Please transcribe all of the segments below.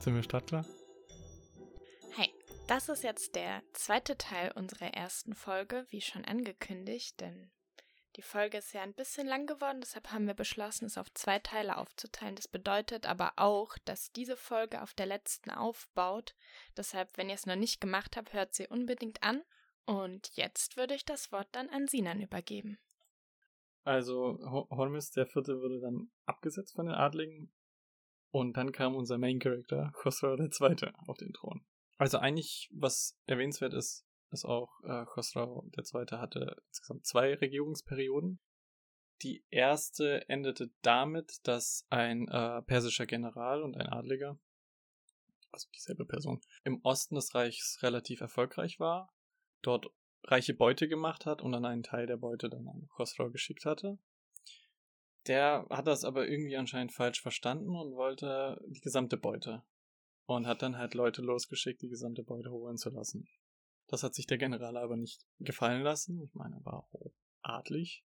Sind wir startklar? Hi, das ist jetzt der zweite Teil unserer ersten Folge, wie schon angekündigt, denn die Folge ist ja ein bisschen lang geworden, deshalb haben wir beschlossen, es auf zwei Teile aufzuteilen. Das bedeutet aber auch, dass diese Folge auf der letzten aufbaut. Deshalb, wenn ihr es noch nicht gemacht habt, hört sie unbedingt an. Und jetzt würde ich das Wort dann an Sinan übergeben. Also Hormis der Vierte wurde dann abgesetzt von den Adligen und dann kam unser Main Character, der Zweite, auf den Thron. Also eigentlich, was erwähnenswert ist, ist auch, äh, der Zweite hatte insgesamt zwei Regierungsperioden. Die erste endete damit, dass ein äh, persischer General und ein Adliger, also dieselbe Person, im Osten des Reichs relativ erfolgreich war, dort reiche Beute gemacht hat und dann einen Teil der Beute dann an Khosrow geschickt hatte. Der hat das aber irgendwie anscheinend falsch verstanden und wollte die gesamte Beute. Und hat dann halt Leute losgeschickt, die gesamte Beute holen zu lassen. Das hat sich der General aber nicht gefallen lassen. Ich meine, er war auch adlig.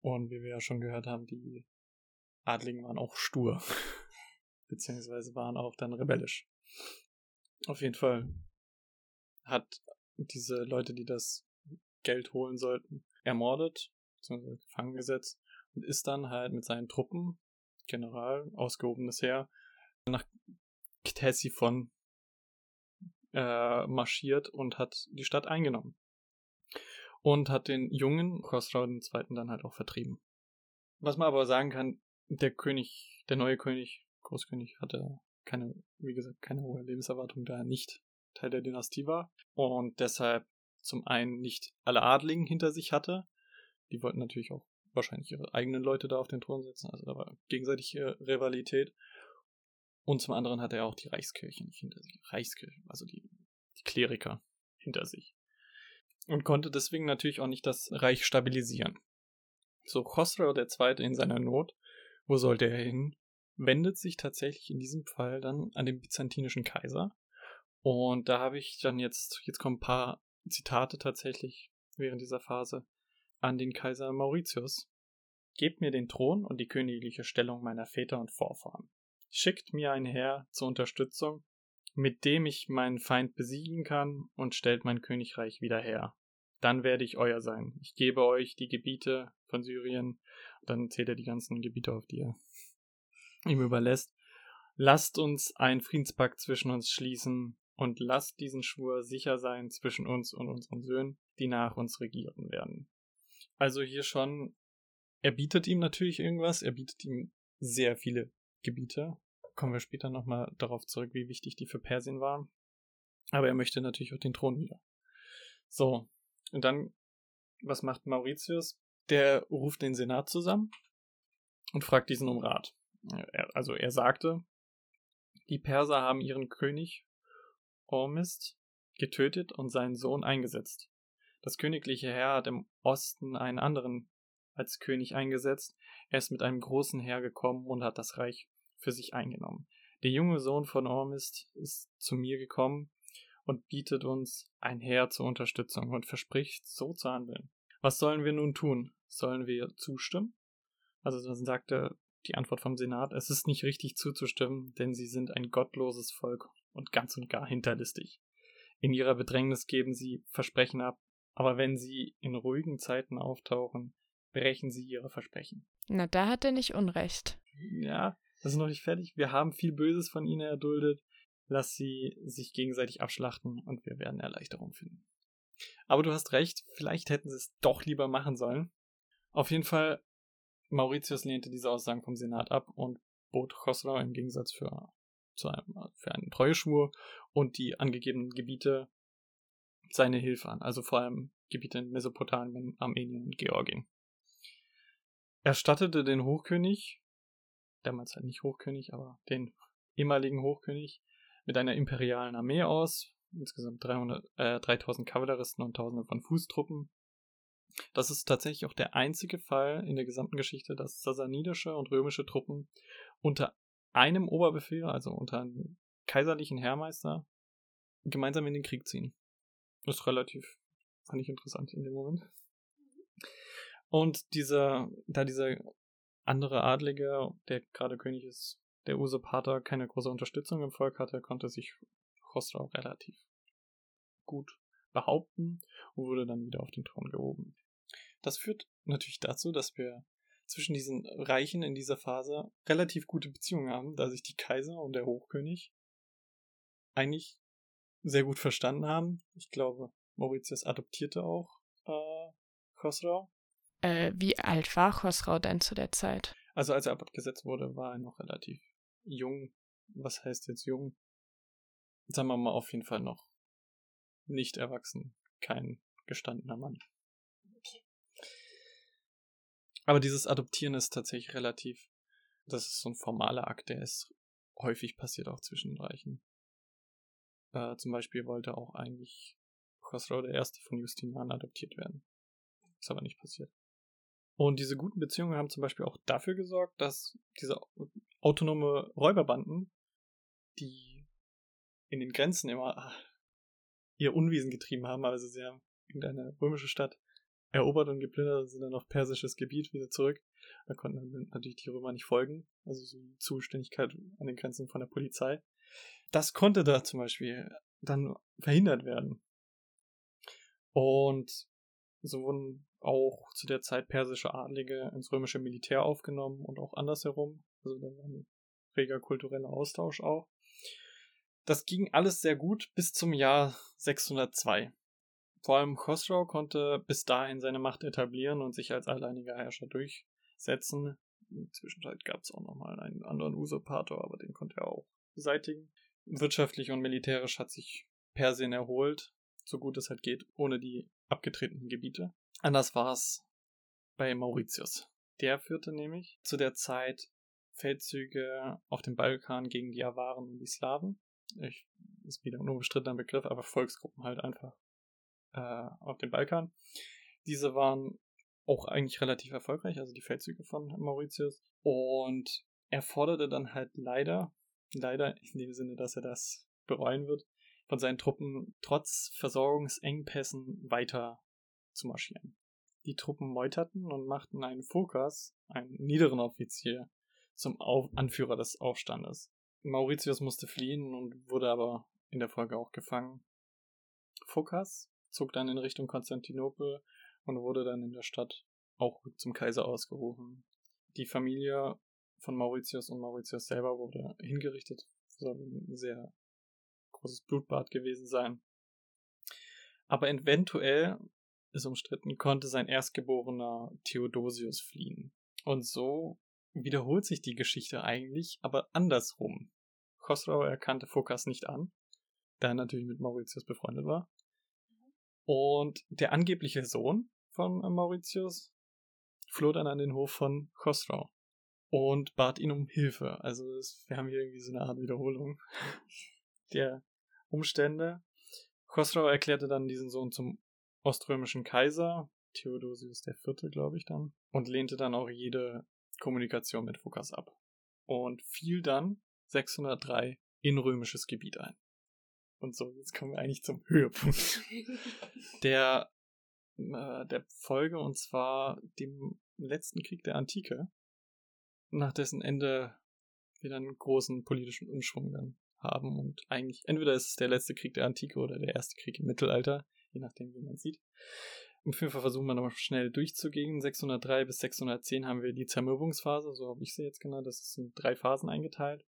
Und wie wir ja schon gehört haben, die Adligen waren auch stur. Beziehungsweise waren auch dann rebellisch. Auf jeden Fall hat diese Leute, die das Geld holen sollten, ermordet, beziehungsweise gefangen gesetzt ist dann halt mit seinen Truppen, General, ausgehobenes Heer, nach Ctesiphon äh, marschiert und hat die Stadt eingenommen. Und hat den jungen Khosrau II. dann halt auch vertrieben. Was man aber sagen kann, der König, der neue König, Großkönig, hatte keine, wie gesagt, keine hohe Lebenserwartung, da er nicht Teil der Dynastie war. Und deshalb zum einen nicht alle Adligen hinter sich hatte. Die wollten natürlich auch wahrscheinlich ihre eigenen Leute da auf den Thron setzen. Also da war gegenseitige Rivalität. Und zum anderen hatte er auch die Reichskirche nicht hinter sich. Reichskirche, also die, die Kleriker hinter sich. Und konnte deswegen natürlich auch nicht das Reich stabilisieren. So Khosrow II. in seiner Not, wo sollte er hin? Wendet sich tatsächlich in diesem Fall dann an den byzantinischen Kaiser. Und da habe ich dann jetzt, jetzt kommen ein paar Zitate tatsächlich während dieser Phase an den Kaiser Mauritius. Gebt mir den Thron und die königliche Stellung meiner Väter und Vorfahren. Schickt mir ein Heer zur Unterstützung, mit dem ich meinen Feind besiegen kann und stellt mein Königreich wieder her. Dann werde ich euer sein. Ich gebe euch die Gebiete von Syrien. Dann zählt er die ganzen Gebiete auf, die er ihm überlässt. Lasst uns einen Friedenspakt zwischen uns schließen und lasst diesen Schwur sicher sein zwischen uns und unseren Söhnen, die nach uns regieren werden. Also hier schon, er bietet ihm natürlich irgendwas, er bietet ihm sehr viele Gebiete. Kommen wir später nochmal darauf zurück, wie wichtig die für Persien waren. Aber er möchte natürlich auch den Thron wieder. So, und dann, was macht Mauritius? Der ruft den Senat zusammen und fragt diesen um Rat. Also er sagte, die Perser haben ihren König Ormist getötet und seinen Sohn eingesetzt. Das königliche Heer hat im Osten einen anderen als König eingesetzt. Er ist mit einem großen Heer gekommen und hat das Reich für sich eingenommen. Der junge Sohn von Ormist ist zu mir gekommen und bietet uns ein Heer zur Unterstützung und verspricht, so zu handeln. Was sollen wir nun tun? Sollen wir zustimmen? Also dann sagte die Antwort vom Senat, es ist nicht richtig zuzustimmen, denn sie sind ein gottloses Volk und ganz und gar hinterlistig. In ihrer Bedrängnis geben sie Versprechen ab, aber wenn sie in ruhigen Zeiten auftauchen, brechen sie ihre Versprechen. Na, da hat er nicht Unrecht. Ja, das ist noch nicht fertig. Wir haben viel Böses von ihnen erduldet. Lass sie sich gegenseitig abschlachten und wir werden Erleichterung finden. Aber du hast recht, vielleicht hätten sie es doch lieber machen sollen. Auf jeden Fall, Mauritius lehnte diese Aussagen vom Senat ab und bot Khosrau im Gegensatz für, zu einem, für einen Treueschwur und die angegebenen Gebiete seine Hilfe an, also vor allem Gebiete in Mesopotamien, Armenien und Georgien. Er stattete den Hochkönig, damals halt nicht Hochkönig, aber den ehemaligen Hochkönig, mit einer imperialen Armee aus, insgesamt 300, äh, 3000 Kavalleristen und Tausende von Fußtruppen. Das ist tatsächlich auch der einzige Fall in der gesamten Geschichte, dass sasanidische und römische Truppen unter einem Oberbefehl, also unter einem kaiserlichen Heermeister, gemeinsam in den Krieg ziehen. Ist relativ, fand ich interessant in dem Moment. Und dieser, da dieser andere Adlige, der gerade König ist, der Usurpator keine große Unterstützung im Volk hatte, konnte sich Khosrau relativ gut behaupten und wurde dann wieder auf den Thron gehoben. Das führt natürlich dazu, dass wir zwischen diesen Reichen in dieser Phase relativ gute Beziehungen haben, da sich die Kaiser und der Hochkönig eigentlich sehr gut verstanden haben. Ich glaube, Mauritius adoptierte auch äh, Khosrau. Äh, wie alt war Khosrau denn zu der Zeit? Also als er abgesetzt wurde, war er noch relativ jung. Was heißt jetzt jung? Sagen wir mal auf jeden Fall noch nicht erwachsen. Kein gestandener Mann. Okay. Aber dieses Adoptieren ist tatsächlich relativ, das ist so ein formaler Akt, der ist häufig passiert auch zwischen den Reichen. Äh, zum Beispiel wollte auch eigentlich Khosrau der Erste von Justinian adoptiert werden. Ist aber nicht passiert. Und diese guten Beziehungen haben zum Beispiel auch dafür gesorgt, dass diese autonome Räuberbanden, die in den Grenzen immer ihr Unwesen getrieben haben, also sie haben irgendeine römische Stadt erobert und geplündert und sind dann auf persisches Gebiet wieder zurück. Da konnten natürlich die Römer nicht folgen, also so die Zuständigkeit an den Grenzen von der Polizei. Das konnte da zum Beispiel dann verhindert werden. Und so wurden auch zu der Zeit persische Adlige ins römische Militär aufgenommen und auch andersherum. Also da war ein reger kultureller Austausch auch. Das ging alles sehr gut bis zum Jahr 602. Vor allem Khosrau konnte bis dahin seine Macht etablieren und sich als alleiniger Herrscher durchsetzen. In der Zwischenzeit gab es auch nochmal einen anderen Usurpator, aber den konnte er auch beseitigen. Wirtschaftlich und militärisch hat sich Persien erholt, so gut es halt geht, ohne die abgetretenen Gebiete. Anders war es bei Mauritius. Der führte nämlich zu der Zeit Feldzüge auf dem Balkan gegen die Awaren und die Slawen. Ich, ist wieder ein unbestrittener Begriff, aber Volksgruppen halt einfach äh, auf dem Balkan. Diese waren auch eigentlich relativ erfolgreich, also die Feldzüge von Mauritius. Und er forderte dann halt leider leider in dem Sinne, dass er das bereuen wird, von seinen Truppen trotz Versorgungsengpässen weiter zu marschieren. Die Truppen meuterten und machten einen Phokas, einen niederen Offizier, zum Auf Anführer des Aufstandes. Mauritius musste fliehen und wurde aber in der Folge auch gefangen. Phokas zog dann in Richtung Konstantinopel und wurde dann in der Stadt auch zum Kaiser ausgerufen. Die Familie von Mauritius und Mauritius selber wurde hingerichtet. Soll ein sehr großes Blutbad gewesen sein. Aber eventuell, ist umstritten, konnte sein erstgeborener Theodosius fliehen. Und so wiederholt sich die Geschichte eigentlich, aber andersrum. Khosrau erkannte Phokas nicht an, da er natürlich mit Mauritius befreundet war. Und der angebliche Sohn von Mauritius floh dann an den Hof von Khosrau und bat ihn um Hilfe. Also es, wir haben hier irgendwie so eine Art Wiederholung der Umstände. Khosrau erklärte dann diesen Sohn zum oströmischen Kaiser, Theodosius IV., glaube ich dann, und lehnte dann auch jede Kommunikation mit Phokas ab. Und fiel dann 603 in römisches Gebiet ein. Und so, jetzt kommen wir eigentlich zum Höhepunkt der, äh, der Folge, und zwar dem letzten Krieg der Antike, nach dessen Ende wir dann einen großen politischen Umschwung dann haben und eigentlich entweder ist es der letzte Krieg der Antike oder der erste Krieg im Mittelalter, je nachdem, wie man sieht. Auf jeden Fall versuchen wir nochmal schnell durchzugehen. 603 bis 610 haben wir die Zermürbungsphase, so habe ich sie jetzt genannt. Das ist in drei Phasen eingeteilt.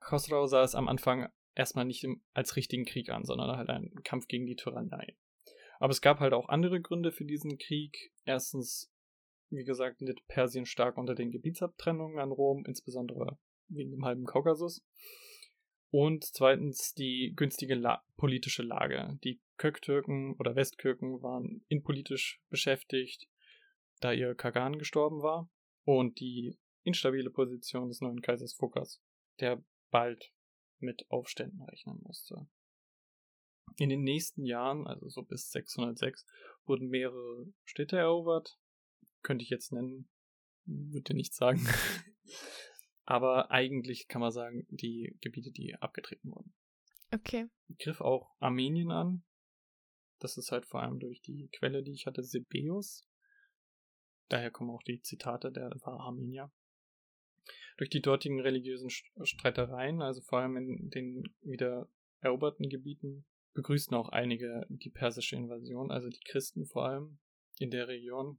Khosrau sah es am Anfang erstmal nicht als richtigen Krieg an, sondern halt einen Kampf gegen die Tyrannei. Aber es gab halt auch andere Gründe für diesen Krieg. Erstens wie gesagt, litt Persien stark unter den Gebietsabtrennungen an Rom, insbesondere wegen dem halben Kaukasus. Und zweitens die günstige La politische Lage. Die Köktürken oder Westkirken waren innenpolitisch beschäftigt, da ihr Kagan gestorben war, und die instabile Position des neuen Kaisers Phokas, der bald mit Aufständen rechnen musste. In den nächsten Jahren, also so bis 606, wurden mehrere Städte erobert, könnte ich jetzt nennen, würde nichts sagen. Aber eigentlich kann man sagen, die Gebiete, die abgetreten wurden. Okay. Griff auch Armenien an. Das ist halt vor allem durch die Quelle, die ich hatte, Sebeus. Daher kommen auch die Zitate, der war Armenier. durch die dortigen religiösen Streitereien, also vor allem in den wieder eroberten Gebieten, begrüßten auch einige die persische Invasion, also die Christen vor allem in der Region.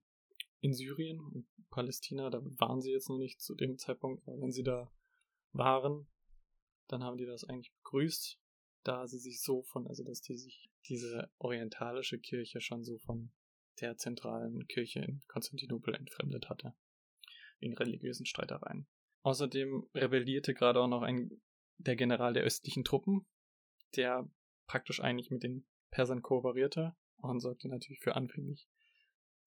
In Syrien und Palästina, da waren sie jetzt noch nicht zu dem Zeitpunkt, aber wenn sie da waren, dann haben die das eigentlich begrüßt, da sie sich so von, also dass die sich diese orientalische Kirche schon so von der zentralen Kirche in Konstantinopel entfremdet hatte. Wegen religiösen Streitereien. Außerdem rebellierte gerade auch noch ein, der General der östlichen Truppen, der praktisch eigentlich mit den Persern kooperierte und sorgte natürlich für anfänglich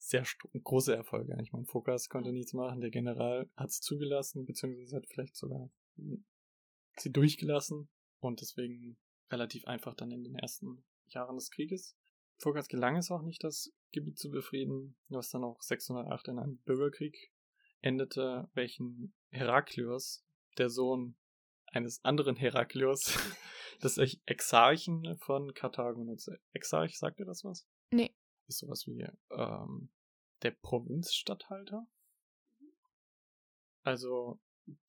sehr große Erfolge. Ich meine, Fokas konnte nichts machen, der General hat es zugelassen, beziehungsweise hat vielleicht sogar sie durchgelassen und deswegen relativ einfach dann in den ersten Jahren des Krieges. Fokas gelang es auch nicht, das Gebiet zu befrieden, was dann auch 608 in einem Bürgerkrieg endete, welchen Heraklios, der Sohn eines anderen Heraklios, des Exarchen von Karthago nutzte. Exarch, sagt ihr das was? Nee. Ist sowas wie ähm, der Provinzstatthalter. Also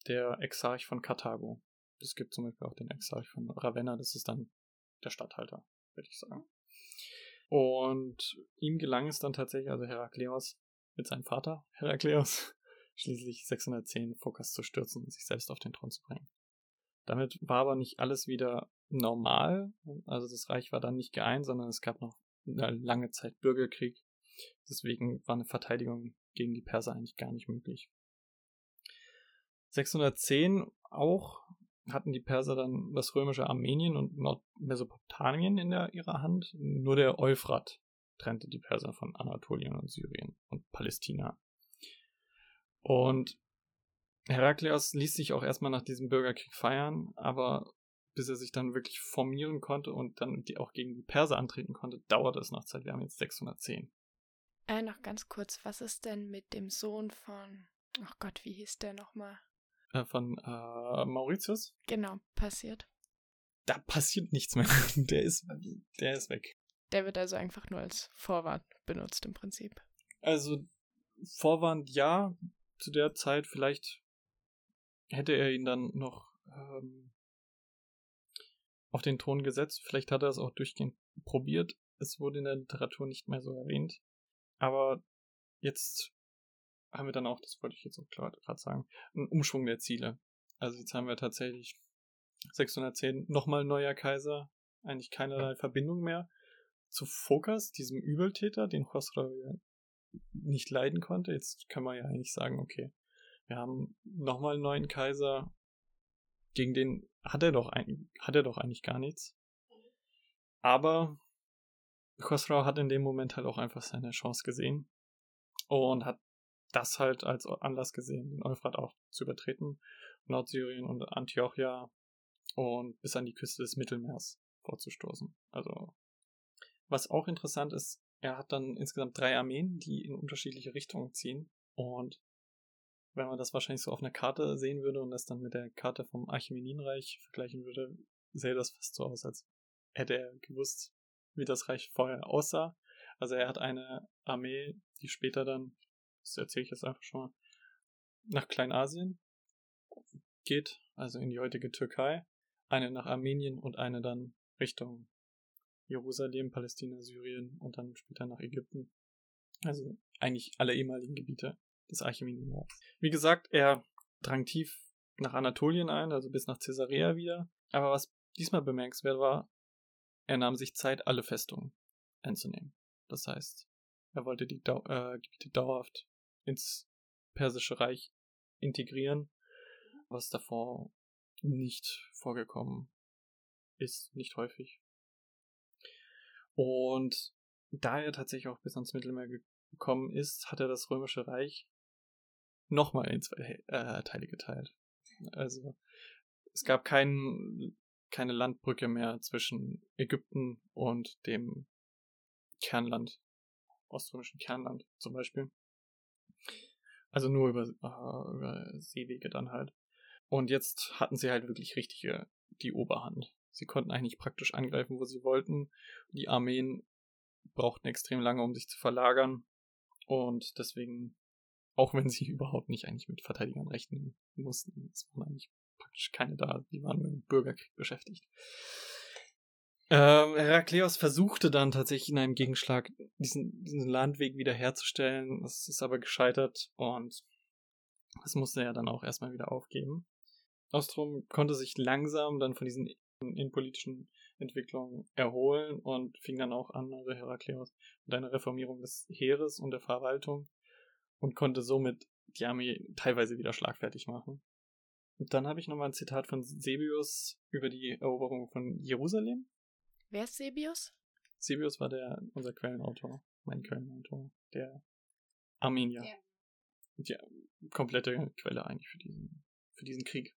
der Exarch von Karthago. Es gibt zum Beispiel auch den Exarch von Ravenna, das ist dann der Statthalter, würde ich sagen. Und ihm gelang es dann tatsächlich, also Herakleos mit seinem Vater Herakleos, schließlich 610 Phokas zu stürzen und sich selbst auf den Thron zu bringen. Damit war aber nicht alles wieder normal. Also das Reich war dann nicht geeint, sondern es gab noch lange Zeit Bürgerkrieg. Deswegen war eine Verteidigung gegen die Perser eigentlich gar nicht möglich. 610 auch hatten die Perser dann das römische Armenien und Nordmesopotamien in der, ihrer Hand. Nur der Euphrat trennte die Perser von Anatolien und Syrien und Palästina. Und Herakleos ließ sich auch erstmal nach diesem Bürgerkrieg feiern, aber bis er sich dann wirklich formieren konnte und dann die auch gegen die Perser antreten konnte, dauerte es noch Zeit. Wir haben jetzt 610. Äh, noch ganz kurz, was ist denn mit dem Sohn von, ach Gott, wie hieß der nochmal? Äh, von äh, Mauritius? Genau, passiert. Da passiert nichts mehr. Der ist, der ist weg. Der wird also einfach nur als Vorwand benutzt im Prinzip. Also Vorwand ja, zu der Zeit vielleicht hätte er ihn dann noch ähm, auf den Thron gesetzt. Vielleicht hat er es auch durchgehend probiert. Es wurde in der Literatur nicht mehr so erwähnt. Aber jetzt haben wir dann auch, das wollte ich jetzt auch gerade sagen, einen Umschwung der Ziele. Also jetzt haben wir tatsächlich 610 nochmal neuer Kaiser, eigentlich keinerlei Verbindung mehr zu Fokas, diesem Übeltäter, den Khosrow nicht leiden konnte. Jetzt kann man ja eigentlich sagen, okay, wir haben nochmal einen neuen Kaiser, gegen den hat er doch, ein, hat er doch eigentlich gar nichts. Aber Khosrow hat in dem Moment halt auch einfach seine Chance gesehen und hat das halt als Anlass gesehen, den Euphrat auch zu übertreten, Nordsyrien und Antiochia und bis an die Küste des Mittelmeers vorzustoßen. Also, was auch interessant ist, er hat dann insgesamt drei Armeen, die in unterschiedliche Richtungen ziehen und wenn man das wahrscheinlich so auf einer Karte sehen würde und das dann mit der Karte vom Achämeninreich vergleichen würde, sähe das fast so aus, als hätte er gewusst, wie das Reich vorher aussah. Also er hat eine Armee, die später dann, das erzähle ich jetzt einfach schon mal, nach Kleinasien geht, also in die heutige Türkei, eine nach Armenien und eine dann Richtung Jerusalem, Palästina, Syrien und dann später nach Ägypten. Also eigentlich alle ehemaligen Gebiete des Archimedes. Wie gesagt, er drang tief nach Anatolien ein, also bis nach Caesarea wieder. Aber was diesmal bemerkenswert war, er nahm sich Zeit, alle Festungen einzunehmen. Das heißt, er wollte die Dau äh, Gebiete dauerhaft ins Persische Reich integrieren, was davor nicht vorgekommen ist, nicht häufig. Und da er tatsächlich auch bis ans Mittelmeer gekommen ist, hat er das Römische Reich nochmal in zwei äh, Teile geteilt. Also es gab kein, keine Landbrücke mehr zwischen Ägypten und dem Kernland, oströmischen Kernland zum Beispiel. Also nur über, äh, über Seewege dann halt. Und jetzt hatten sie halt wirklich richtige die Oberhand. Sie konnten eigentlich praktisch angreifen, wo sie wollten. Die Armeen brauchten extrem lange, um sich zu verlagern. Und deswegen Auch wenn sie überhaupt nicht eigentlich mit Verteidigern rechnen mussten. Es waren eigentlich praktisch keine da, die waren mit dem Bürgerkrieg beschäftigt. Ähm, Herakleos versuchte dann tatsächlich in einem Gegenschlag diesen, diesen Landweg wiederherzustellen. Das ist aber gescheitert und das musste er dann auch erstmal wieder aufgeben. Ostrom konnte sich langsam dann von diesen innenpolitischen Entwicklungen erholen und fing dann auch an, also Herakleos, mit einer Reformierung des Heeres und der Verwaltung und konnte somit die Armee teilweise wieder schlagfertig machen. Und dann habe ich nochmal ein Zitat von Sebius über die Eroberung von Jerusalem. Wer ist Sebius? Sebius war der, unser Quellenautor, mein Quellenautor, der Armenier. Ja. Die komplette Quelle eigentlich für diesen, für diesen Krieg.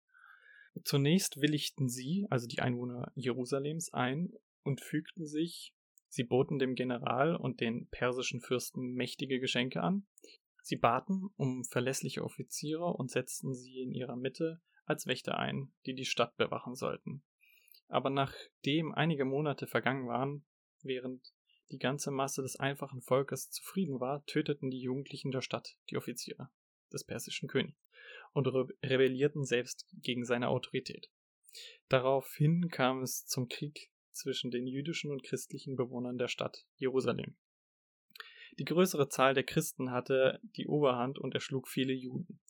Zunächst willigten sie, also die Einwohner Jerusalems, ein und fügten sich, sie boten dem General und den persischen Fürsten mächtige Geschenke an. Sie baten um verlässliche Offiziere und setzten sie in ihrer Mitte als Wächter ein, die die Stadt bewachen sollten aber nachdem einige Monate vergangen waren, während die ganze Masse des einfachen Volkes zufrieden war, töteten die Jugendlichen der Stadt die Offiziere des persischen Königs und re rebellierten selbst gegen seine Autorität. Daraufhin kam es zum Krieg zwischen den jüdischen und christlichen Bewohnern der Stadt Jerusalem. Die größere Zahl der Christen hatte die Oberhand und erschlug viele Juden.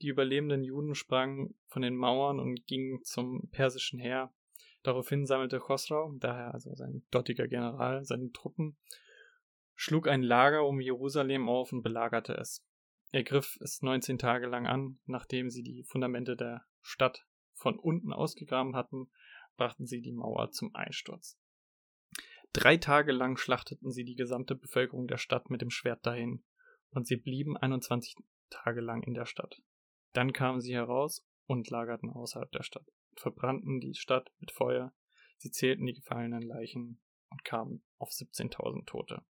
Die überlebenden Juden sprangen von den Mauern und gingen zum persischen Heer, Daraufhin sammelte Khosrau, daher also sein dortiger General, seine Truppen, schlug ein Lager um Jerusalem auf und belagerte es. Er griff es 19 Tage lang an, nachdem sie die Fundamente der Stadt von unten ausgegraben hatten, brachten sie die Mauer zum Einsturz. Drei Tage lang schlachteten sie die gesamte Bevölkerung der Stadt mit dem Schwert dahin, und sie blieben 21 Tage lang in der Stadt. Dann kamen sie heraus und lagerten außerhalb der Stadt verbrannten die Stadt mit Feuer. Sie zählten die gefallenen Leichen und kamen auf 17.000 Tote.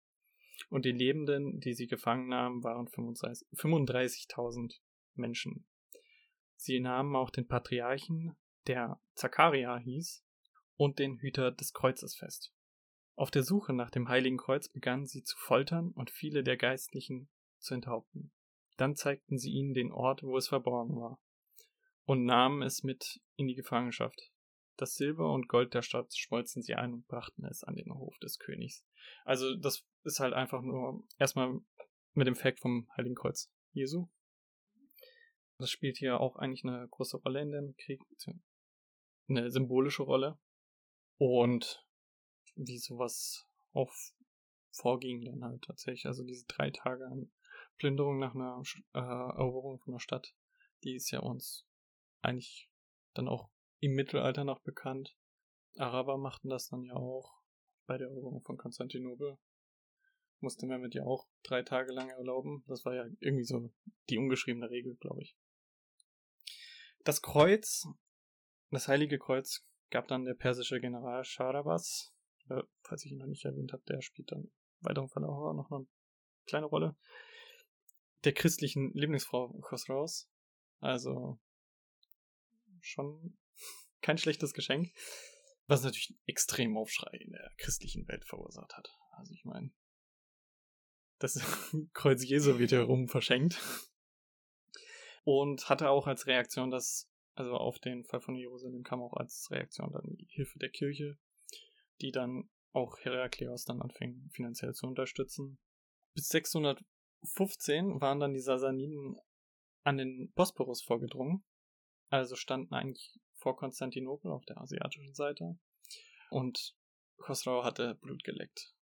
Und die Lebenden, die sie gefangen nahmen, waren 35.000 Menschen. Sie nahmen auch den Patriarchen, der Zakaria hieß, und den Hüter des Kreuzes fest. Auf der Suche nach dem Heiligen Kreuz begannen sie zu foltern und viele der Geistlichen zu enthaupten. Dann zeigten sie ihnen den Ort, wo es verborgen war und nahmen es mit in die Gefangenschaft. Das Silber und Gold der Stadt schmolzen sie ein und brachten es an den Hof des Königs. Also das ist halt einfach nur erstmal mit dem Fakt vom Heiligen Kreuz Jesu. Das spielt hier auch eigentlich eine große Rolle in dem Krieg, eine symbolische Rolle. Und wie sowas auch vorging dann halt tatsächlich. Also diese drei Tage an Plünderung nach einer äh, Eroberung von der Stadt, die ist ja uns eigentlich dann auch im Mittelalter noch bekannt. Araber machten das dann ja auch bei der Eroberung von Konstantinopel. Musste man mit ja auch drei Tage lang erlauben. Das war ja irgendwie so die ungeschriebene Regel, glaube ich. Das Kreuz, das Heilige Kreuz, gab dann der persische General Sharabas. Äh, falls ich ihn noch nicht erwähnt habe, der spielt dann weiteren Verlauf auch noch eine kleine Rolle. Der christlichen Lieblingsfrau Khosraus. Also schon kein schlechtes Geschenk. Was natürlich einen extremen Aufschrei in der christlichen Welt verursacht hat. Also ich meine, das Kreuz Jesu wird herum verschenkt. Und hatte auch als Reaktion das, also auf den Fall von Jerusalem kam auch als Reaktion dann die Hilfe der Kirche, die dann auch Herakleos dann anfing finanziell zu unterstützen. Bis 615 waren dann die Sasaniden an den Bosporus vorgedrungen also standen eigentlich vor Konstantinopel auf der asiatischen Seite. Und Khosrau hatte Blut geleckt.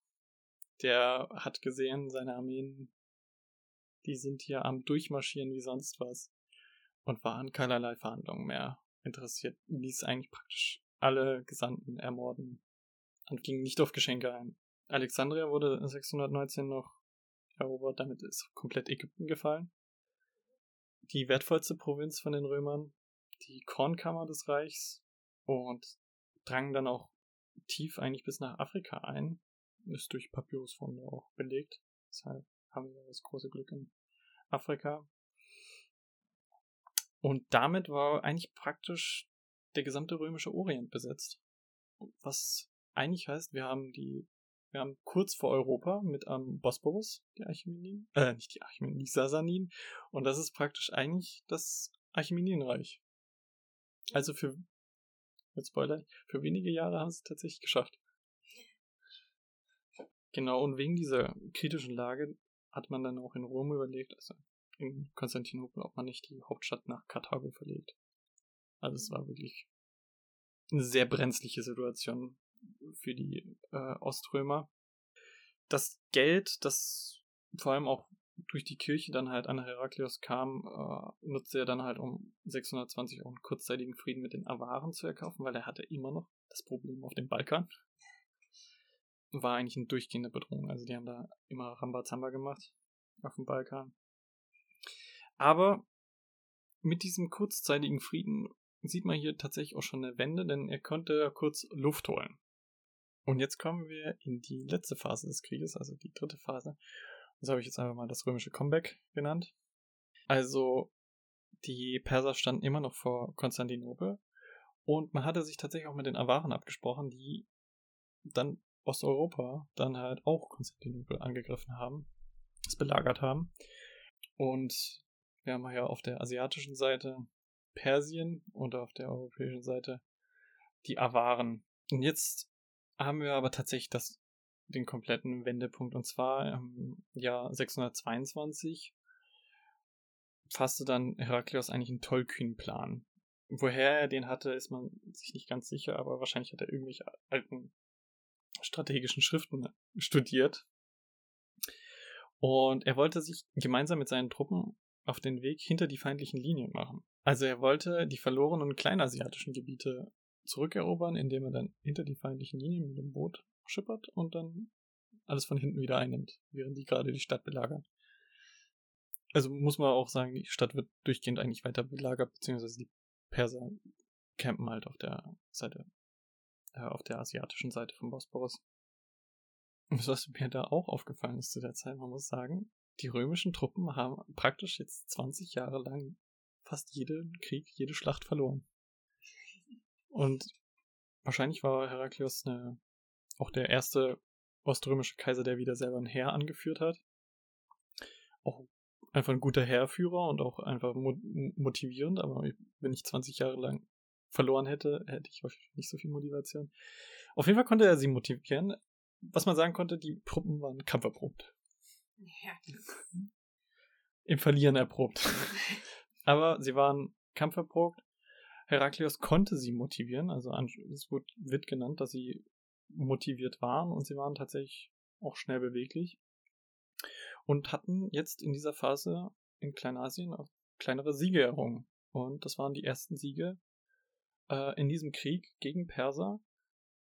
Der hat gesehen, seine Armeen, die sind hier am Durchmarschieren wie sonst was. Und war an keinerlei Verhandlungen mehr interessiert. Ließ eigentlich praktisch alle Gesandten ermorden. Und ging nicht auf Geschenke ein. Alexandria wurde 619 noch erobert, damit ist komplett Ägypten gefallen. Die wertvollste Provinz von den Römern die Kornkammer des Reichs und drangen dann auch tief eigentlich bis nach Afrika ein. Ist durch Papyrusfunde auch belegt. Deshalb haben wir das große Glück in Afrika. Und damit war eigentlich praktisch der gesamte römische Orient besetzt. Was eigentlich heißt, wir haben die Wir haben kurz vor Europa mit am Bosporus die Achämeniden, äh, nicht die Achämeniden, die Sassaniden. Und das ist praktisch eigentlich das Achämenidenreich. Also für, mit Spoiler, für wenige Jahre haben sie es tatsächlich geschafft. Genau, und wegen dieser kritischen Lage hat man dann auch in Rom überlegt, also in Konstantinopel, ob man nicht die Hauptstadt nach Karthago verlegt. Also es war wirklich eine sehr brenzliche Situation für die äh, Oströmer. Das Geld, das vor allem auch durch die Kirche dann halt an Heraklios kam, äh, nutzte er dann halt, um 620 auch einen kurzzeitigen Frieden mit den Awaren zu erkaufen, weil er hatte immer noch das Problem auf dem Balkan. War eigentlich eine durchgehende Bedrohung. Also die haben da immer Rambazamba gemacht auf dem Balkan. Aber mit diesem kurzzeitigen Frieden sieht man hier tatsächlich auch schon eine Wende, denn er konnte kurz Luft holen. Und jetzt kommen wir in die letzte Phase des Krieges, also die dritte Phase. Das habe ich jetzt einfach mal das römische Comeback genannt. Also die Perser standen immer noch vor Konstantinopel und man hatte sich tatsächlich auch mit den Awaren abgesprochen, die dann Osteuropa dann halt auch Konstantinopel angegriffen haben, es belagert haben. Und wir haben ja auf der asiatischen Seite Persien und auf der europäischen Seite die Awaren. Und jetzt haben wir aber tatsächlich das den kompletten Wendepunkt. Und zwar im Jahr 622 fasste dann Heraklios eigentlich einen tollkühnen Plan. Woher er den hatte, ist man sich nicht ganz sicher, aber wahrscheinlich hat er irgendwelche alten strategischen Schriften studiert. Und er wollte sich gemeinsam mit seinen Truppen auf den Weg hinter die feindlichen Linien machen. Also er wollte die verlorenen kleinasiatischen Gebiete zurückerobern, indem er dann hinter die feindlichen Linien mit dem Boot schippert und dann alles von hinten wieder einnimmt, während die gerade die Stadt belagern. Also muss man auch sagen, die Stadt wird durchgehend eigentlich weiter belagert, beziehungsweise die Perser campen halt auf der Seite, äh, auf der asiatischen Seite vom Bosporus. Und was mir da auch aufgefallen ist zu der Zeit, man muss sagen, die römischen Truppen haben praktisch jetzt 20 Jahre lang fast jeden Krieg, jede Schlacht verloren. Und wahrscheinlich war Heraklios eine auch der erste oströmische Kaiser, der wieder selber ein Heer angeführt hat. Auch einfach ein guter Heerführer und auch einfach motivierend, aber wenn ich 20 Jahre lang verloren hätte, hätte ich wahrscheinlich nicht so viel Motivation. Auf jeden Fall konnte er sie motivieren. Was man sagen konnte, die Truppen waren kampferprobt. Ja. Im Verlieren erprobt. aber sie waren kampferprobt. Heraklios konnte sie motivieren, also es wird genannt, dass sie motiviert waren und sie waren tatsächlich auch schnell beweglich und hatten jetzt in dieser Phase in Kleinasien auch kleinere Siege errungen. Und das waren die ersten Siege äh, in diesem Krieg gegen Perser.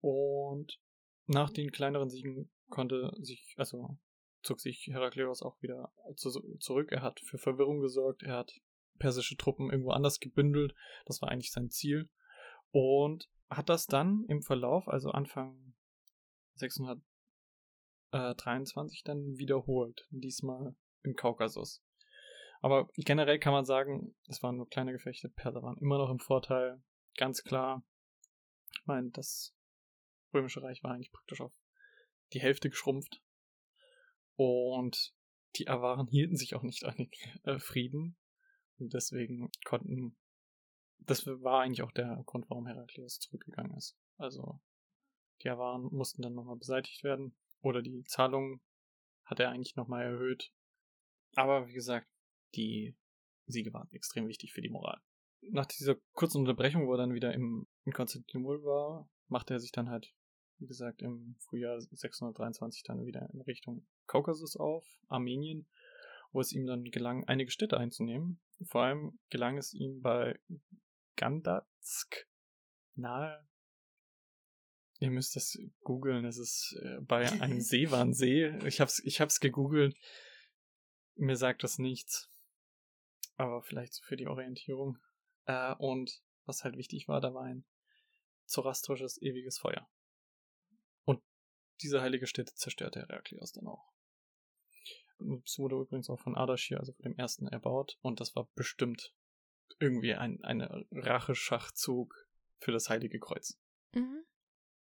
Und nach den kleineren Siegen konnte sich, also zog sich Herakleios auch wieder zu, zurück. Er hat für Verwirrung gesorgt, er hat persische Truppen irgendwo anders gebündelt. Das war eigentlich sein Ziel. Und hat das dann im Verlauf, also Anfang 623, dann wiederholt. Diesmal im Kaukasus. Aber generell kann man sagen, es waren nur kleine Gefechte. Perser waren immer noch im Vorteil. Ganz klar. Ich meine, das Römische Reich war eigentlich praktisch auf die Hälfte geschrumpft. Und die Awaren hielten sich auch nicht an den äh, Frieden. Und deswegen konnten das war eigentlich auch der Grund, warum Heraklius zurückgegangen ist. Also die Awaren mussten dann nochmal beseitigt werden oder die Zahlungen hat er eigentlich nochmal erhöht. Aber wie gesagt, die Siege waren extrem wichtig für die Moral. Nach dieser kurzen Unterbrechung, wo er dann wieder im, in Konstantinopel war, machte er sich dann halt, wie gesagt, im Frühjahr 623 dann wieder in Richtung Kaukasus auf, Armenien, wo es ihm dann gelang, einige Städte einzunehmen. Vor allem gelang es ihm bei Gandatsk nahe. Ihr müsst das googeln. Es ist äh, bei einem See war ein See. Ich hab's, ich hab's gegoogelt. Mir sagt das nichts. Aber vielleicht so für die Orientierung. Äh, und was halt wichtig war, da war ein zoroastrisches ewiges Feuer. Und diese heilige Stätte zerstörte Heraklios dann auch. Es wurde übrigens auch von Ardashir, also von dem ersten, erbaut. Und das war bestimmt irgendwie ein eine Racheschachzug für das Heilige Kreuz. Mhm.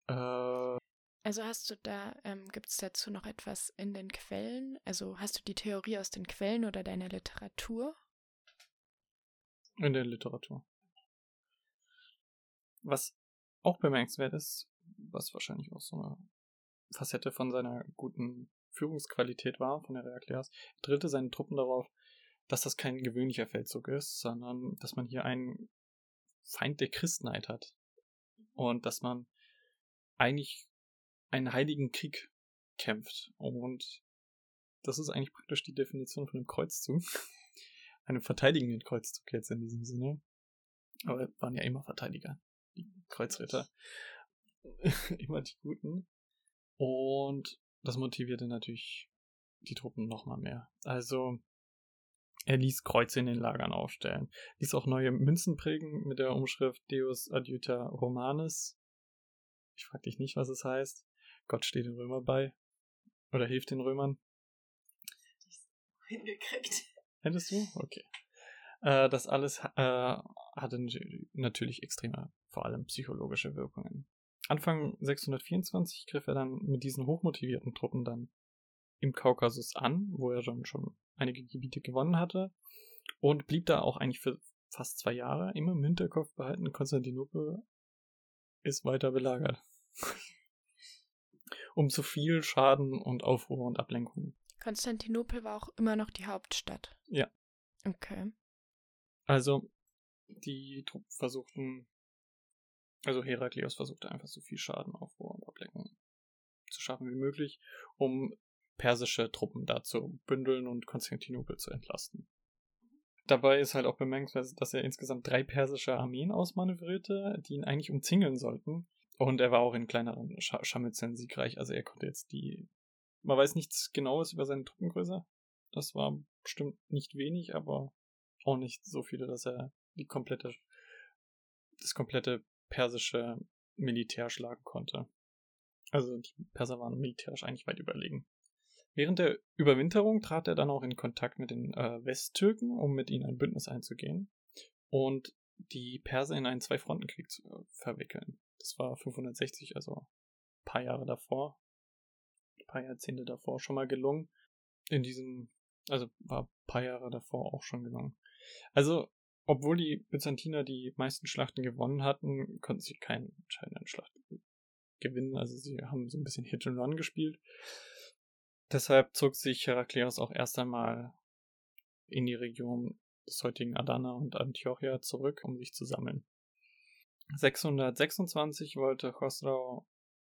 Äh, Also hast du da, ähm, gibt es dazu noch etwas in den Quellen? Also hast du die Theorie aus den Quellen oder deiner Literatur? In der Literatur. Was auch bemerkenswert ist, was wahrscheinlich auch so eine Facette von seiner guten Führungsqualität war, von der Herakleas, drillte seine Truppen darauf, dass das kein gewöhnlicher Feldzug ist, sondern dass man hier einen Feind der Christenheit hat. Und dass man eigentlich einen heiligen Krieg kämpft. Und das ist eigentlich praktisch die Definition von einem Kreuzzug. einem verteidigenden Kreuzzug jetzt in diesem Sinne. Aber waren ja immer Verteidiger, die Kreuzritter. immer die Guten. Und das motivierte natürlich die Truppen nochmal mehr. Also er ließ Kreuze in den Lagern aufstellen, ließ auch neue Münzen prägen mit der Umschrift Deus Adiuta Romanis. Ich frag dich nicht, was es heißt. Gott steht den Römern bei. Oder hilft den Römern. Hingekriegt. Hättest du? Okay. Äh, das alles äh, hatte natürlich extreme, vor allem psychologische Wirkungen. Anfang 624 griff er dann mit diesen hochmotivierten Truppen dann im Kaukasus an, wo er schon, schon einige Gebiete gewonnen hatte und blieb da auch eigentlich für fast zwei Jahre immer im Hinterkopf behalten, Konstantinopel ist weiter belagert. um zu viel Schaden und Aufruhr und Ablenkung. Konstantinopel war auch immer noch die Hauptstadt. Ja. Okay. Also, die Truppen versuchten, also Heraklios versuchte einfach so viel Schaden, Aufruhr und Ablenkung zu schaffen wie möglich, um persische Truppen da zu bündeln und Konstantinopel zu entlasten. Dabei ist halt auch bemerkenswert, dass er insgesamt drei persische Armeen ausmanövrierte, die ihn eigentlich umzingeln sollten. Und er war auch in kleineren Sch Scharmützeln siegreich. Also er konnte jetzt die. Man weiß nichts Genaues über seine Truppengröße. Das war bestimmt nicht wenig, aber auch nicht so viele, dass er die komplette, das komplette persische Militär schlagen konnte. Also die Perser waren militärisch eigentlich weit überlegen. Während der Überwinterung trat er dann auch in Kontakt mit den äh, Westtürken, um mit ihnen ein Bündnis einzugehen und die Perser in einen Zwei-Fronten-Krieg zu äh, verwickeln. Das war 560, also ein paar Jahre davor, ein paar Jahrzehnte davor schon mal gelungen. In diesem, also war ein paar Jahre davor auch schon gelungen. Also, obwohl die Byzantiner die meisten Schlachten gewonnen hatten, konnten sie keine entscheidenden Schlachten gewinnen. Also sie haben so ein bisschen Hit and Run gespielt. Deshalb zog sich Herakleios auch erst einmal in die Region des heutigen Adana und Antiochia zurück, um sich zu sammeln. 626 wollte Chosrau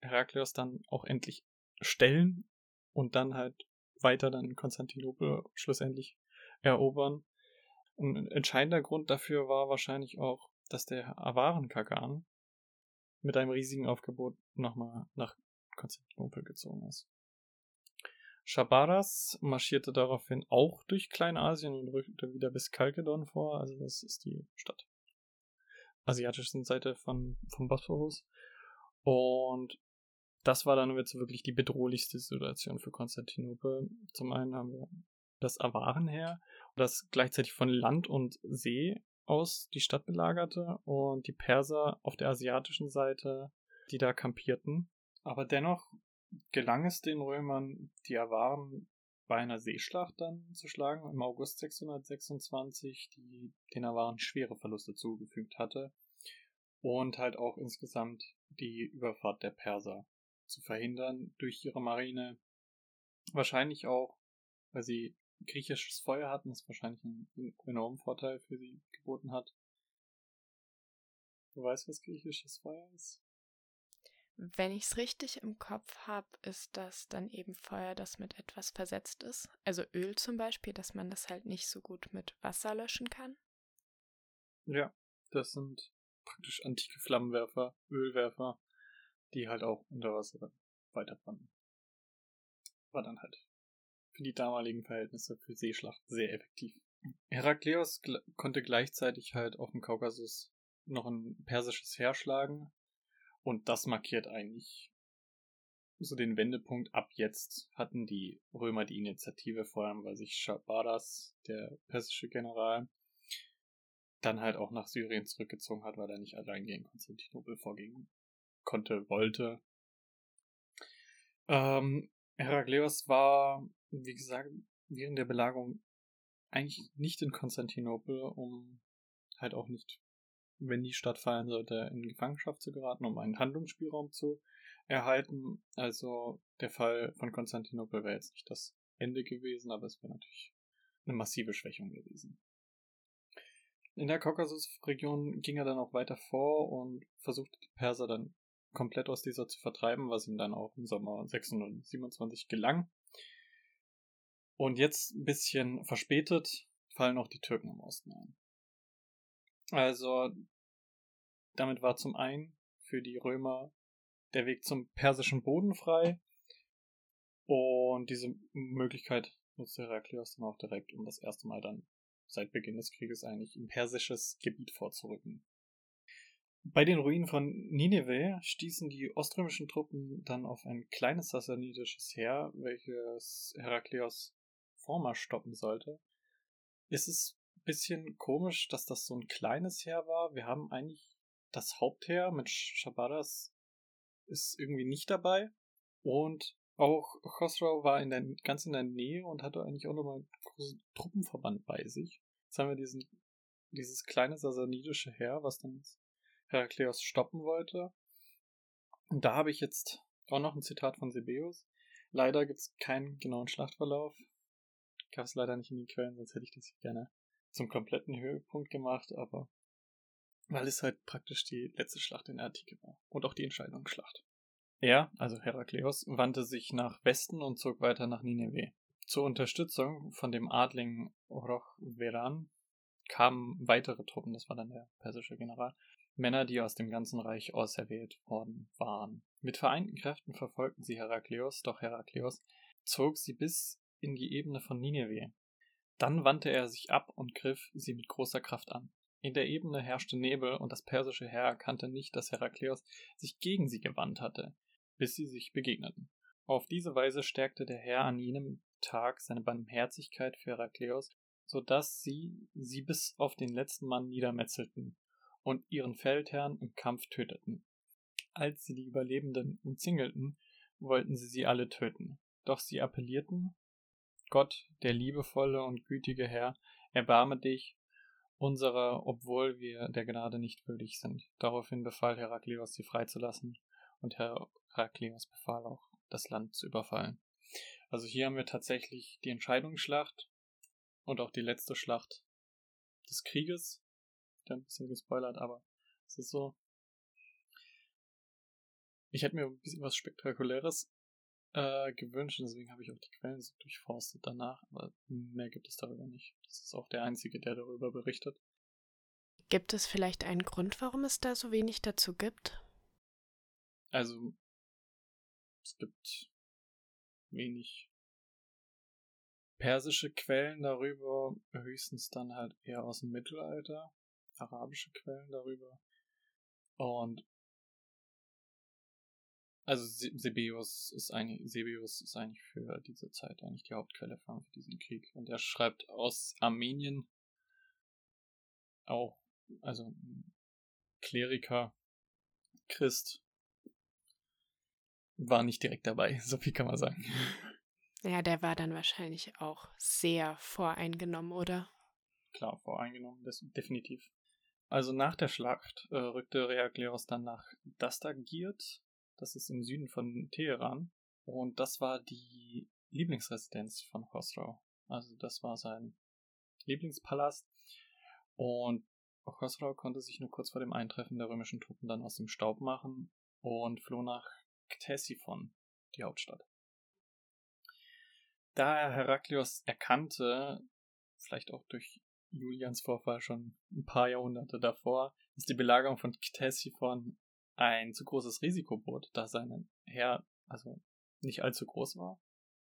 Herakleios dann auch endlich stellen und dann halt weiter dann Konstantinopel schlussendlich erobern. Ein entscheidender Grund dafür war wahrscheinlich auch, dass der Awaren-Kagan mit einem riesigen Aufgebot nochmal nach Konstantinopel gezogen ist. Schabaras marschierte daraufhin auch durch Kleinasien und rückte wieder bis Kalkedon vor, also das ist die Stadt. Asiatischen Seite von, vom Bosporus. Und das war dann jetzt wirklich die bedrohlichste Situation für Konstantinopel. Zum einen haben wir das Awarenheer, das gleichzeitig von Land und See aus die Stadt belagerte und die Perser auf der asiatischen Seite, die da kampierten. Aber dennoch gelang es den Römern, die Awaren bei einer Seeschlacht dann zu schlagen im August 626, die den Awaren schwere Verluste zugefügt hatte und halt auch insgesamt die Überfahrt der Perser zu verhindern durch ihre Marine. Wahrscheinlich auch, weil sie griechisches Feuer hatten, das wahrscheinlich einen enormen Vorteil für sie geboten hat. Du weißt, was griechisches Feuer ist? Wenn ich es richtig im Kopf habe, ist das dann eben Feuer, das mit etwas versetzt ist. Also Öl zum Beispiel, dass man das halt nicht so gut mit Wasser löschen kann. Ja, das sind praktisch antike Flammenwerfer, Ölwerfer, die halt auch unter Wasser weiterbrennen. War dann halt für die damaligen Verhältnisse für Seeschlacht sehr effektiv. Herakleos konnte gleichzeitig halt auf dem Kaukasus noch ein persisches Heer schlagen, und das markiert eigentlich so den Wendepunkt. Ab jetzt hatten die Römer die Initiative, vor allem weil sich Schabadas, der persische General, dann halt auch nach Syrien zurückgezogen hat, weil er nicht allein gegen Konstantinopel vorgehen konnte, wollte. Ähm, Herakleos war, wie gesagt, während der Belagerung eigentlich nicht in Konstantinopel, um halt auch nicht, wenn die Stadt fallen sollte, in Gefangenschaft zu geraten, um einen Handlungsspielraum zu erhalten. Also der Fall von Konstantinopel wäre jetzt nicht das Ende gewesen, aber es wäre natürlich eine massive Schwächung gewesen. In der Kaukasusregion ging er dann auch weiter vor und versuchte die Perser dann komplett aus dieser zu vertreiben, was ihm dann auch im Sommer 627 gelang. Und jetzt ein bisschen verspätet fallen auch die Türken im Osten ein. Also damit war zum einen für die Römer der Weg zum persischen Boden frei und diese Möglichkeit nutzte Heraklios dann auch direkt, um das erste Mal dann seit Beginn des Krieges eigentlich in persisches Gebiet vorzurücken. Bei den Ruinen von Nineveh stießen die oströmischen Truppen dann auf ein kleines sassanidisches Heer, welches Heraklios Vormarsch stoppen sollte. Es ist ein bisschen komisch, dass das so ein kleines Heer war. Wir haben eigentlich das Hauptheer mit Shabadas ist irgendwie nicht dabei. Und auch Khosrau war in der, ganz in der Nähe und hatte eigentlich auch nochmal einen großen Truppenverband bei sich. Jetzt haben wir diesen, dieses kleine sasanidische Heer, was dann Herakleos stoppen wollte. Und da habe ich jetzt auch noch ein Zitat von Sebeus. Leider gibt es keinen genauen Schlachtverlauf. Gab es leider nicht in den Quellen, sonst hätte ich das gerne zum kompletten Höhepunkt gemacht, aber weil es halt praktisch die letzte Schlacht in der Antike war und auch die Entscheidungsschlacht. Er, also Herakleos, wandte sich nach Westen und zog weiter nach Nineveh. Zur Unterstützung von dem Adling Oroch Veran kamen weitere Truppen, das war dann der persische General, Männer, die aus dem ganzen Reich auserwählt worden waren. Mit vereinten Kräften verfolgten sie Herakleos, doch Herakleos zog sie bis in die Ebene von Nineveh. Dann wandte er sich ab und griff sie mit großer Kraft an. In der Ebene herrschte Nebel und das persische Heer erkannte nicht, dass Herakleos sich gegen sie gewandt hatte, bis sie sich begegneten. Auf diese Weise stärkte der Herr an jenem Tag seine Barmherzigkeit für Herakleos, so dass sie sie bis auf den letzten Mann niedermetzelten und ihren Feldherrn im Kampf töteten. Als sie die Überlebenden umzingelten, wollten sie sie alle töten. Doch sie appellierten, Gott, der liebevolle und gütige Herr, erbarme dich unserer, obwohl wir der Gnade nicht würdig sind. Daraufhin befahl Herakleos, sie freizulassen, und Herakleos befahl auch, das Land zu überfallen. Also hier haben wir tatsächlich die Entscheidungsschlacht und auch die letzte Schlacht des Krieges, wieder ein bisschen gespoilert, aber es ist so. Ich hätte mir ein bisschen was Spektakuläres äh, gewünscht, deswegen habe ich auch die Quellen so durchforstet danach, aber mehr gibt es darüber nicht. Das ist auch der Einzige, der darüber berichtet. Gibt es vielleicht einen Grund, warum es da so wenig dazu gibt? Also, es gibt wenig persische Quellen darüber, höchstens dann halt eher aus dem Mittelalter arabische Quellen darüber. Und also Sebeus ist eigentlich, Sebeus ist eigentlich für diese Zeit eigentlich die Hauptquelle für diesen Krieg. Und er schreibt aus Armenien auch, also Kleriker, Christ, war nicht direkt dabei, so viel kann man sagen. Ja, der war dann wahrscheinlich auch sehr voreingenommen, oder? Klar, voreingenommen, das definitiv. Also nach der Schlacht äh, rückte Reagleros dann nach Dastagirt, das ist im Süden von Teheran, und das war die Lieblingsresidenz von Khosrow. Also das war sein Lieblingspalast. Und Khosrow konnte sich nur kurz vor dem Eintreffen der römischen Truppen dann aus dem Staub machen und floh nach Ktesiphon, die Hauptstadt. Da er Heraklios erkannte, vielleicht auch durch Julians Vorfall schon ein paar Jahrhunderte davor, ist die Belagerung von Ktesiphon ein zu großes Risiko bot, da sein Heer also nicht allzu groß war,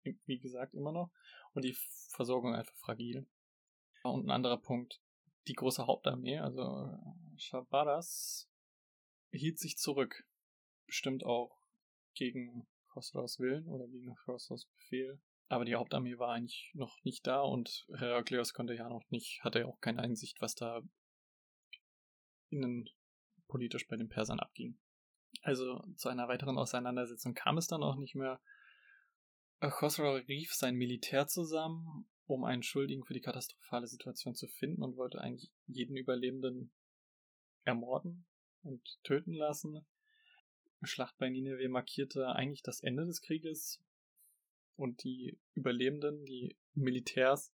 wie gesagt immer noch, und die Versorgung einfach fragil. Und ein anderer Punkt, die große Hauptarmee, also Shabaras, hielt sich zurück, bestimmt auch gegen Khosraus Willen oder gegen Khosraus Befehl, aber die Hauptarmee war eigentlich noch nicht da und Herakleos konnte ja noch nicht, hatte ja auch keine Einsicht, was da innen politisch bei den Persern abging. Also zu einer weiteren Auseinandersetzung kam es dann auch nicht mehr. Khosrow rief sein Militär zusammen, um einen Schuldigen für die katastrophale Situation zu finden und wollte eigentlich jeden Überlebenden ermorden und töten lassen. Schlacht bei Nineveh markierte eigentlich das Ende des Krieges und die Überlebenden, die Militärs,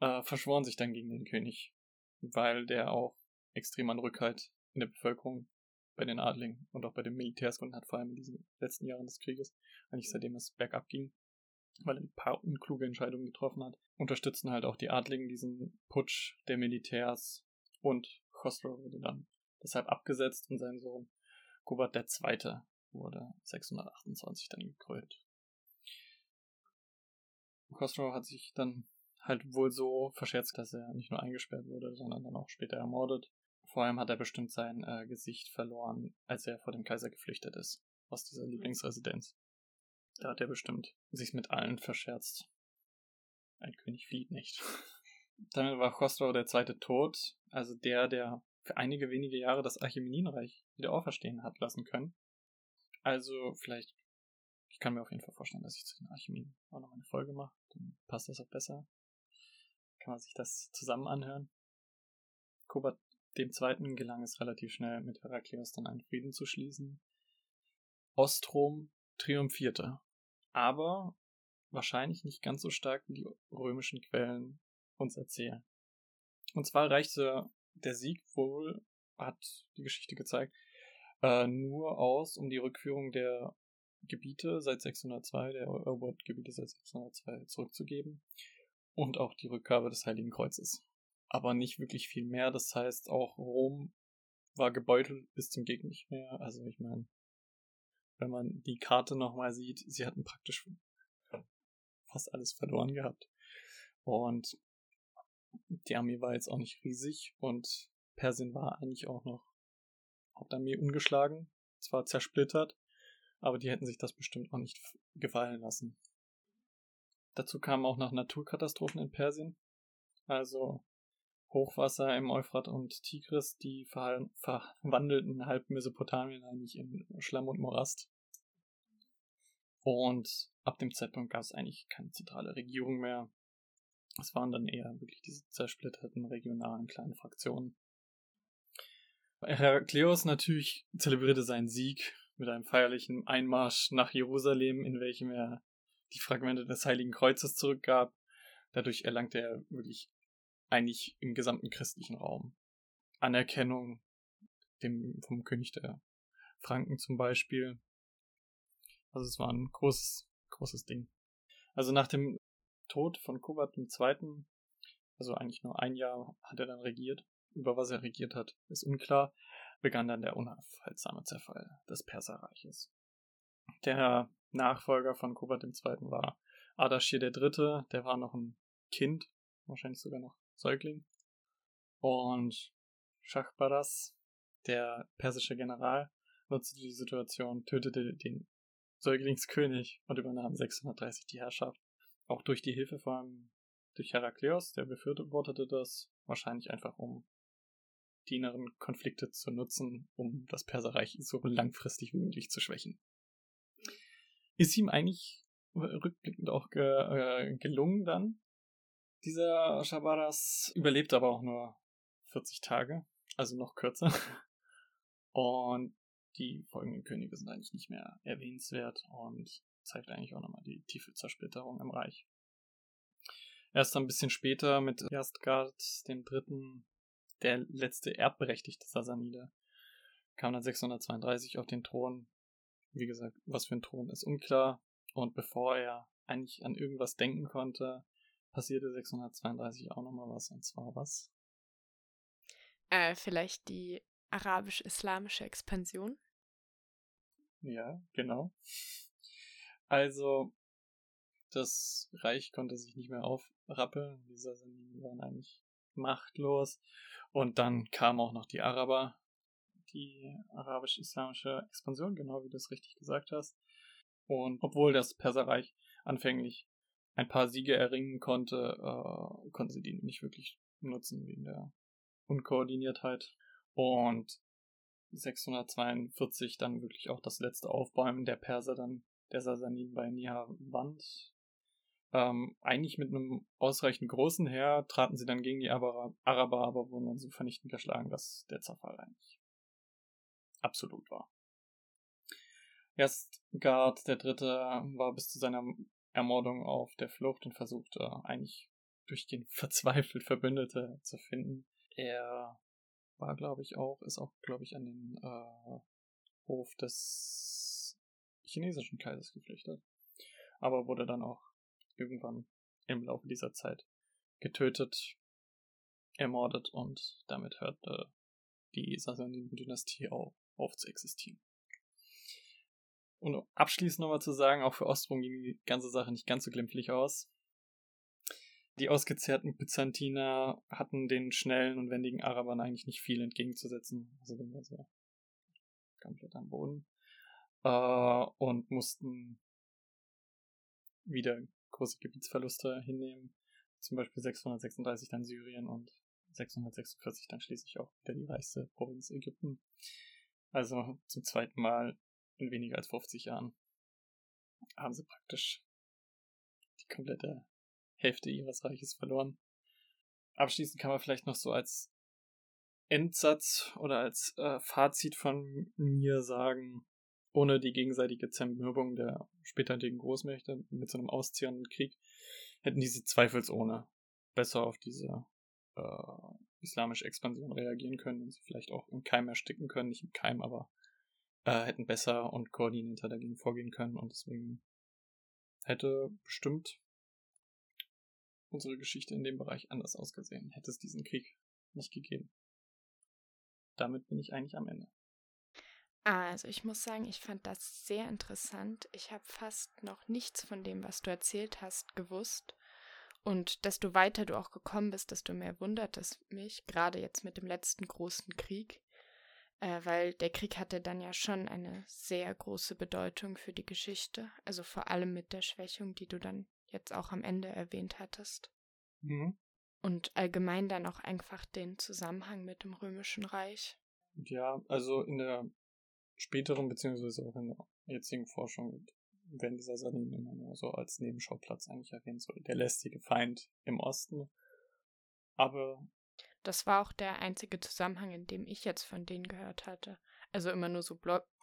äh, verschworen sich dann gegen den König, weil der auch extrem an Rückhalt in der Bevölkerung bei den Adligen und auch bei den Militärs gefunden hat, vor allem in diesen letzten Jahren des Krieges, eigentlich seitdem es bergab ging, weil er ein paar unkluge Entscheidungen getroffen hat, unterstützten halt auch die Adligen diesen Putsch der Militärs und Khosrow wurde dann deshalb abgesetzt und sein Sohn Kubat II. wurde 628 dann gekrönt. Khosrow hat sich dann halt wohl so verscherzt, dass er nicht nur eingesperrt wurde, sondern dann auch später ermordet. Vor allem hat er bestimmt sein äh, Gesicht verloren, als er vor dem Kaiser geflüchtet ist, aus dieser Lieblingsresidenz. Da hat er bestimmt sich mit allen verscherzt. Ein König flieht nicht. Damit war Khosrow der zweite tot, also der, der für einige wenige Jahre das Achämeninreich wieder auferstehen hat lassen können. Also vielleicht, ich kann mir auf jeden Fall vorstellen, dass ich zu den Archiminen auch noch eine Folge mache, dann passt das auch besser. Kann man sich das zusammen anhören. Kobat dem Zweiten gelang es relativ schnell, mit Herakleos dann einen Frieden zu schließen. Ostrom triumphierte, aber wahrscheinlich nicht ganz so stark wie die römischen Quellen uns erzählen. Und zwar reichte der Sieg wohl, hat die Geschichte gezeigt, äh, nur aus, um die Rückführung der Gebiete seit 602, der Erobergebiete seit 602 zurückzugeben und auch die Rückgabe des Heiligen Kreuzes. Aber nicht wirklich viel mehr. Das heißt, auch Rom war gebeutelt bis zum Gegend nicht mehr. Also ich meine, wenn man die Karte nochmal sieht, sie hatten praktisch fast alles verloren gehabt. Und die Armee war jetzt auch nicht riesig und Persien war eigentlich auch noch Hauptarmee ungeschlagen, zwar zersplittert, aber die hätten sich das bestimmt auch nicht gefallen lassen. Dazu kamen auch noch Naturkatastrophen in Persien, also Hochwasser im Euphrat und Tigris, die verwandelten halb Mesopotamien eigentlich in Schlamm und Morast. Und ab dem Zeitpunkt gab es eigentlich keine zentrale Regierung mehr. Es waren dann eher wirklich diese zersplitterten regionalen kleinen Fraktionen. Herakleos natürlich zelebrierte seinen Sieg mit einem feierlichen Einmarsch nach Jerusalem, in welchem er die Fragmente des Heiligen Kreuzes zurückgab. Dadurch erlangte er wirklich eigentlich im gesamten christlichen Raum Anerkennung dem, vom König der Franken zum Beispiel. Also es war ein großes, großes Ding. Also nach dem Tod von Kubat II., also eigentlich nur ein Jahr hat er dann regiert, über was er regiert hat, ist unklar, begann dann der unaufhaltsame Zerfall des Perserreiches. Der Nachfolger von Kubat II. war Ardashir III., der war noch ein Kind, wahrscheinlich sogar noch Säugling. Und Schachbaras, der persische General, nutzte die Situation, tötete den Säuglingskönig und übernahm 630 die Herrschaft. Auch durch die Hilfe allem durch Herakleos, der befürwortete das, wahrscheinlich einfach um die inneren Konflikte zu nutzen, um das Perserreich so langfristig wie möglich zu schwächen. Ist ihm eigentlich rückblickend auch ge äh, gelungen dann. Dieser Shabaras überlebt aber auch nur 40 Tage, also noch kürzer. Und die folgenden Könige sind eigentlich nicht mehr erwähnenswert und zeigt eigentlich auch nochmal die tiefe Zersplitterung im Reich. Erst ein bisschen später mit Erstgard dem Dritten, der letzte erbberechtigte Sasanide, kam dann 632 auf den Thron. Wie gesagt, was für ein Thron ist unklar. Und bevor er eigentlich an irgendwas denken konnte, passierte 632 auch nochmal was. Und zwar was? Äh, vielleicht die arabisch-islamische Expansion? Ja, genau. Also, das Reich konnte sich nicht mehr aufrappeln. Die Sassaniden waren eigentlich machtlos. Und dann kamen auch noch die Araber, die arabisch-islamische Expansion, genau wie du es richtig gesagt hast. Und obwohl das Perserreich anfänglich ein paar Siege erringen konnte, äh, konnten sie die nicht wirklich nutzen wegen der Unkoordiniertheit. Und 642 dann wirklich auch das letzte Aufbäumen der Perser dann der Sasanin bei Nihavand. Ähm, eigentlich mit einem ausreichend großen Heer traten sie dann gegen die Araber, Araber aber wurden dann so vernichtend geschlagen, dass der Zerfall eigentlich absolut war. Erstgard der Dritte war bis zu seiner Ermordung auf der Flucht und versuchte eigentlich durchgehend verzweifelt Verbündete zu finden. Er war, glaube ich, auch, ist auch, glaube ich, an den äh, Hof des chinesischen Kaisers geflüchtet. Aber wurde dann auch irgendwann im Laufe dieser Zeit getötet, ermordet und damit hörte die Sassaniden-Dynastie auf, auf zu existieren. Und abschließend nochmal zu sagen, auch für Ostrom ging die ganze Sache nicht ganz so glimpflich aus. Die ausgezehrten Byzantiner hatten den schnellen und wendigen Arabern eigentlich nicht viel entgegenzusetzen. Also den war sehr komplett am Boden. Äh, und mussten wieder große Gebietsverluste hinnehmen. Zum Beispiel 636 dann Syrien und 646 dann schließlich auch wieder die reichste Provinz Ägypten. Also zum zweiten Mal in weniger als 50 Jahren haben sie praktisch die komplette Hälfte ihres Reiches verloren. Abschließend kann man vielleicht noch so als Endsatz oder als äh, Fazit von mir sagen, ohne die gegenseitige Zermürbung der späterlichen Großmächte mit so einem auszehrenden Krieg, hätten diese zweifelsohne besser auf diese äh, islamische Expansion reagieren können und sie vielleicht auch im Keim ersticken können, nicht im Keim, aber äh, hätten besser und koordinierter dagegen vorgehen können und deswegen hätte bestimmt unsere Geschichte in dem Bereich anders ausgesehen, hätte es diesen Krieg nicht gegeben. Damit bin ich eigentlich am Ende. Also ich muss sagen, ich fand das sehr interessant. Ich habe fast noch nichts von dem, was du erzählt hast, gewusst. Und desto weiter du auch gekommen bist, desto mehr wundert es mich, gerade jetzt mit dem letzten großen Krieg, äh, weil der Krieg hatte dann ja schon eine sehr große Bedeutung für die Geschichte, also vor allem mit der Schwächung, die du dann jetzt auch am Ende erwähnt hattest. Mhm. Und allgemein dann auch einfach den Zusammenhang mit dem Römischen Reich. Ja, also in der späteren, beziehungsweise auch in der jetzigen Forschung werden dieser Sardinen immer nur so als Nebenschauplatz eigentlich erwähnt, so der lästige Feind im Osten. Aber. Das war auch der einzige Zusammenhang, in dem ich jetzt von denen gehört hatte. Also immer nur so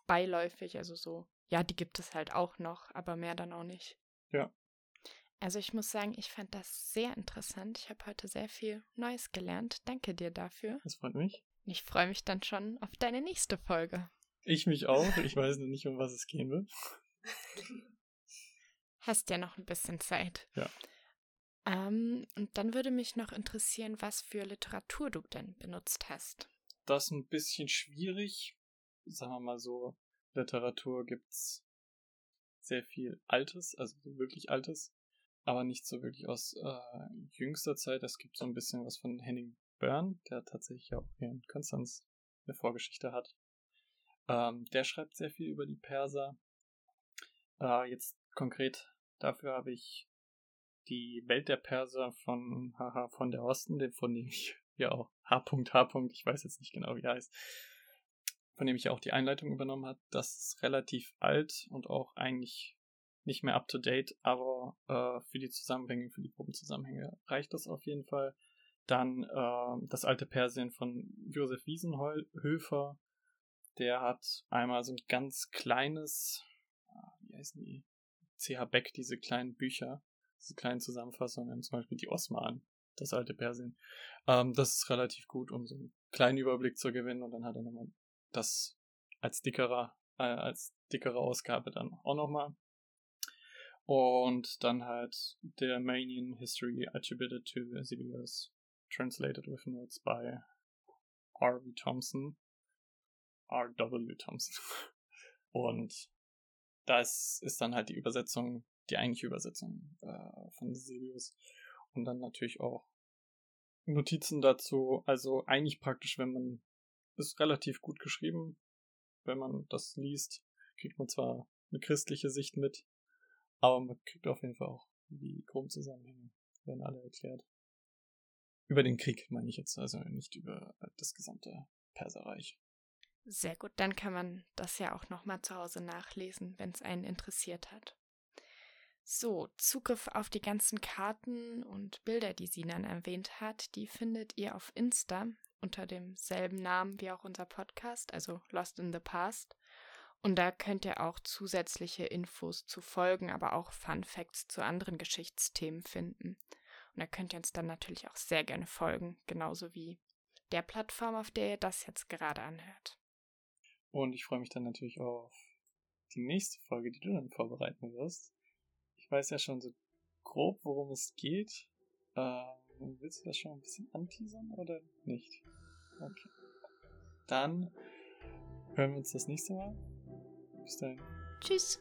beiläufig, also so, ja, die gibt es halt auch noch, aber mehr dann auch nicht. Ja. Also ich muss sagen, ich fand das sehr interessant. Ich habe heute sehr viel Neues gelernt. Danke dir dafür. Das freut mich. Ich freue mich dann schon auf deine nächste Folge. Ich mich auch. Ich weiß noch nicht, um was es gehen wird. Hast ja noch ein bisschen Zeit. Ja. Ähm, und dann würde mich noch interessieren, was für Literatur du denn benutzt hast. Das ist ein bisschen schwierig. Sagen wir mal so, Literatur gibt's sehr viel Altes, also wirklich Altes, aber nicht so wirklich aus äh, jüngster Zeit. Es gibt so ein bisschen was von Henning Byrne, der tatsächlich auch hier in Konstanz eine Vorgeschichte hat. Ähm, der schreibt sehr viel über die Perser. Äh, jetzt konkret dafür habe ich die Welt der Perser von Haha von der Osten, von dem ich ja auch H.H. ich weiß jetzt nicht genau, wie er heißt, von dem ich auch die Einleitung übernommen habe. Das ist relativ alt und auch eigentlich nicht mehr up to date, aber äh, für die Zusammenhänge, für die Gruppenzusammenhänge reicht das auf jeden Fall. Dann äh, das alte Persien von Josef Wiesenhöfer, der hat einmal so ein ganz kleines, ah, wie heißen die? CH Beck, diese kleinen Bücher, diese kleinen Zusammenfassungen, zum Beispiel die Osman, das alte Persien. Ähm, das ist relativ gut, um so einen kleinen Überblick zu gewinnen und dann hat er nochmal das als dickerer, äh, als dickere Ausgabe dann auch nochmal. Und dann halt der Armenian History attributed to Sidious, translated with notes by R.V. Thompson. R.W. Thompson. Und das ist dann halt die Übersetzung, die eigentliche Übersetzung äh, von Sirius. Und dann natürlich auch Notizen dazu. Also eigentlich praktisch, wenn man ist relativ gut geschrieben. Wenn man das liest, kriegt man zwar eine christliche Sicht mit, aber man kriegt auf jeden Fall auch die groben Zusammenhänge, werden alle erklärt. Über den Krieg meine ich jetzt, also nicht über das gesamte Perserreich. Sehr gut, dann kann man das ja auch nochmal zu Hause nachlesen, wenn es einen interessiert hat. So, Zugriff auf die ganzen Karten und Bilder, die Sinan erwähnt hat, die findet ihr auf Insta unter demselben Namen wie auch unser Podcast, also Lost in the Past. Und da könnt ihr auch zusätzliche Infos zu Folgen, aber auch Fun Facts zu anderen Geschichtsthemen finden. Und da könnt ihr uns dann natürlich auch sehr gerne folgen, genauso wie der Plattform, auf der ihr das jetzt gerade anhört. Und ich freue mich dann natürlich auf die nächste Folge, die du dann vorbereiten wirst. Ich weiß ja schon so grob, worum es geht. Ähm, willst du das schon ein bisschen anteasern oder nicht? Okay. Dann hören wir uns das nächste Mal. Bis dahin. Tschüss.